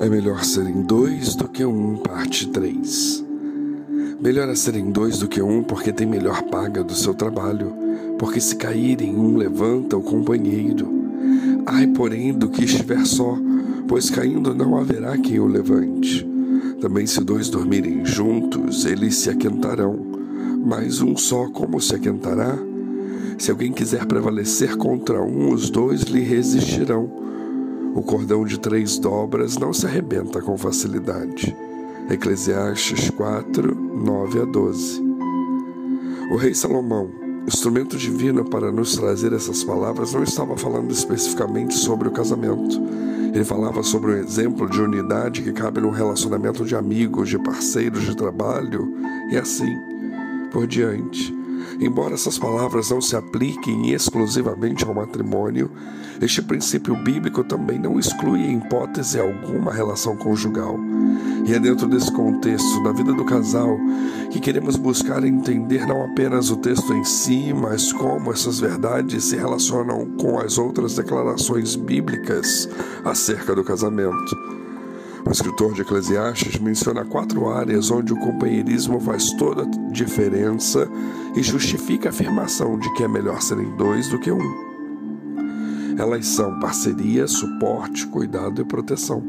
É melhor serem dois do que um, parte 3. Melhor é serem dois do que um, porque tem melhor paga do seu trabalho, porque se caírem, um levanta o companheiro. Ai, porém, do que estiver só, pois caindo não haverá quem o levante. Também se dois dormirem juntos, eles se aquentarão, mas um só como se aquentará? Se alguém quiser prevalecer contra um, os dois lhe resistirão. O cordão de três dobras não se arrebenta com facilidade. Eclesiastes 4, 9 a 12. O rei Salomão, instrumento divino para nos trazer essas palavras, não estava falando especificamente sobre o casamento. Ele falava sobre um exemplo de unidade que cabe no relacionamento de amigos, de parceiros de trabalho e assim por diante. Embora essas palavras não se apliquem exclusivamente ao matrimônio, este princípio bíblico também não exclui em hipótese alguma relação conjugal. E é dentro desse contexto, da vida do casal, que queremos buscar entender não apenas o texto em si, mas como essas verdades se relacionam com as outras declarações bíblicas acerca do casamento. O escritor de Eclesiastes menciona quatro áreas onde o companheirismo faz toda a diferença e justifica a afirmação de que é melhor serem dois do que um. Elas são parceria, suporte, cuidado e proteção.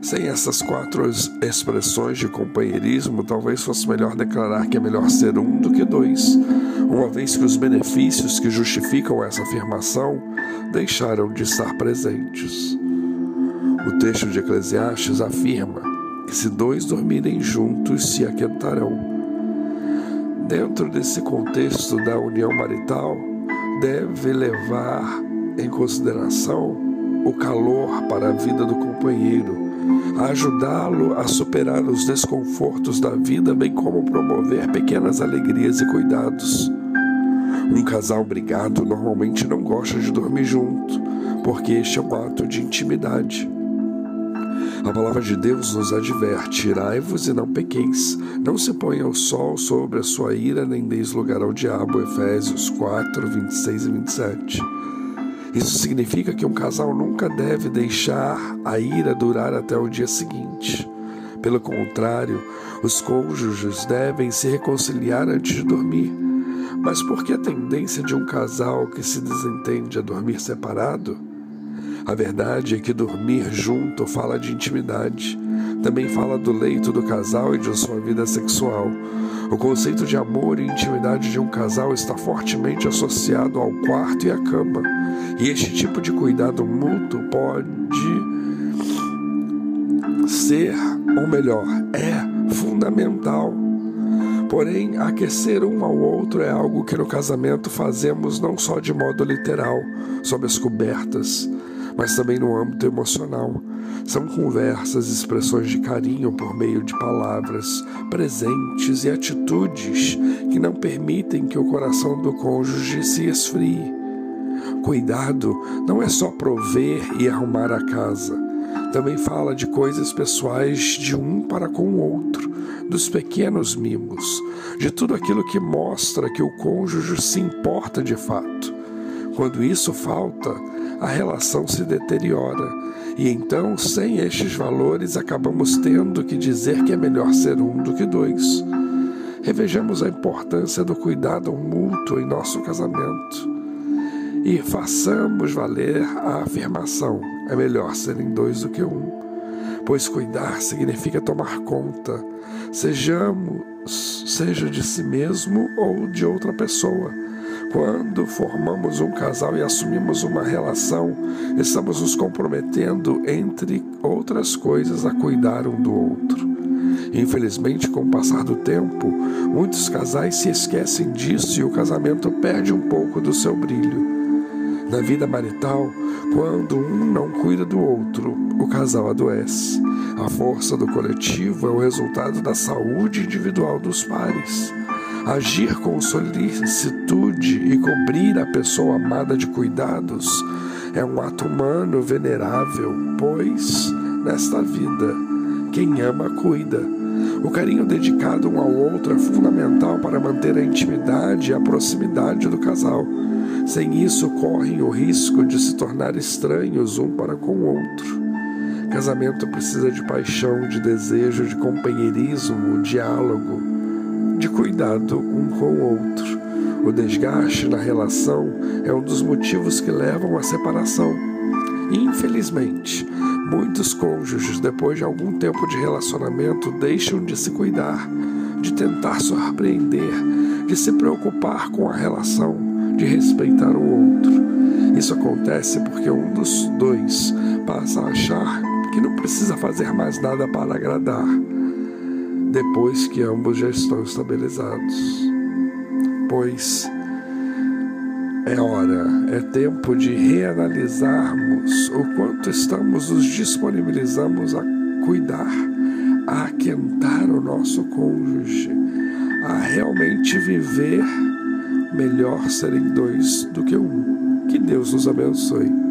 Sem essas quatro expressões de companheirismo, talvez fosse melhor declarar que é melhor ser um do que dois, uma vez que os benefícios que justificam essa afirmação deixaram de estar presentes. O texto de Eclesiastes afirma que se dois dormirem juntos, se aquentarão. Dentro desse contexto da união marital, deve levar em consideração o calor para a vida do companheiro, ajudá-lo a superar os desconfortos da vida, bem como promover pequenas alegrias e cuidados. Um casal brigado normalmente não gosta de dormir junto, porque este é um ato de intimidade. A palavra de Deus nos adverte: irai-vos e não pequeis. Não se ponha o sol sobre a sua ira, nem deis lugar ao diabo. Efésios 4, 26 e 27. Isso significa que um casal nunca deve deixar a ira durar até o dia seguinte. Pelo contrário, os cônjuges devem se reconciliar antes de dormir. Mas por que a tendência de um casal que se desentende a dormir separado? A verdade é que dormir junto fala de intimidade. Também fala do leito do casal e de sua vida sexual. O conceito de amor e intimidade de um casal está fortemente associado ao quarto e à cama. E este tipo de cuidado mútuo pode ser, ou melhor, é fundamental. Porém, aquecer um ao outro é algo que no casamento fazemos não só de modo literal, sob as cobertas, mas também no âmbito emocional. São conversas, expressões de carinho por meio de palavras, presentes e atitudes que não permitem que o coração do cônjuge se esfrie. Cuidado não é só prover e arrumar a casa. Também fala de coisas pessoais de um para com o outro, dos pequenos mimos, de tudo aquilo que mostra que o cônjuge se importa de fato. Quando isso falta, a relação se deteriora. E então, sem estes valores, acabamos tendo que dizer que é melhor ser um do que dois. Revejamos a importância do cuidado mútuo em nosso casamento. E façamos valer a afirmação: é melhor serem dois do que um. Pois cuidar significa tomar conta, sejamos, seja de si mesmo ou de outra pessoa quando formamos um casal e assumimos uma relação, estamos nos comprometendo, entre outras coisas, a cuidar um do outro. Infelizmente, com o passar do tempo, muitos casais se esquecem disso e o casamento perde um pouco do seu brilho. Na vida marital, quando um não cuida do outro, o casal adoece. A força do coletivo é o resultado da saúde individual dos pares. Agir com solicitude e cobrir a pessoa amada de cuidados é um ato humano venerável, pois, nesta vida, quem ama cuida. O carinho dedicado um ao outro é fundamental para manter a intimidade e a proximidade do casal. Sem isso, correm o risco de se tornar estranhos um para com o outro. Casamento precisa de paixão, de desejo, de companheirismo, diálogo, de cuidado um com o outro. O desgaste na relação é um dos motivos que levam à separação. Infelizmente, muitos cônjuges, depois de algum tempo de relacionamento, deixam de se cuidar, de tentar surpreender, de se preocupar com a relação, de respeitar o outro. Isso acontece porque um dos dois passa a achar que não precisa fazer mais nada para agradar, depois que ambos já estão estabilizados. Pois é hora, é tempo de reanalisarmos o quanto estamos nos disponibilizamos a cuidar, a aquentar o nosso cônjuge, a realmente viver melhor serem dois do que um. Que Deus nos abençoe.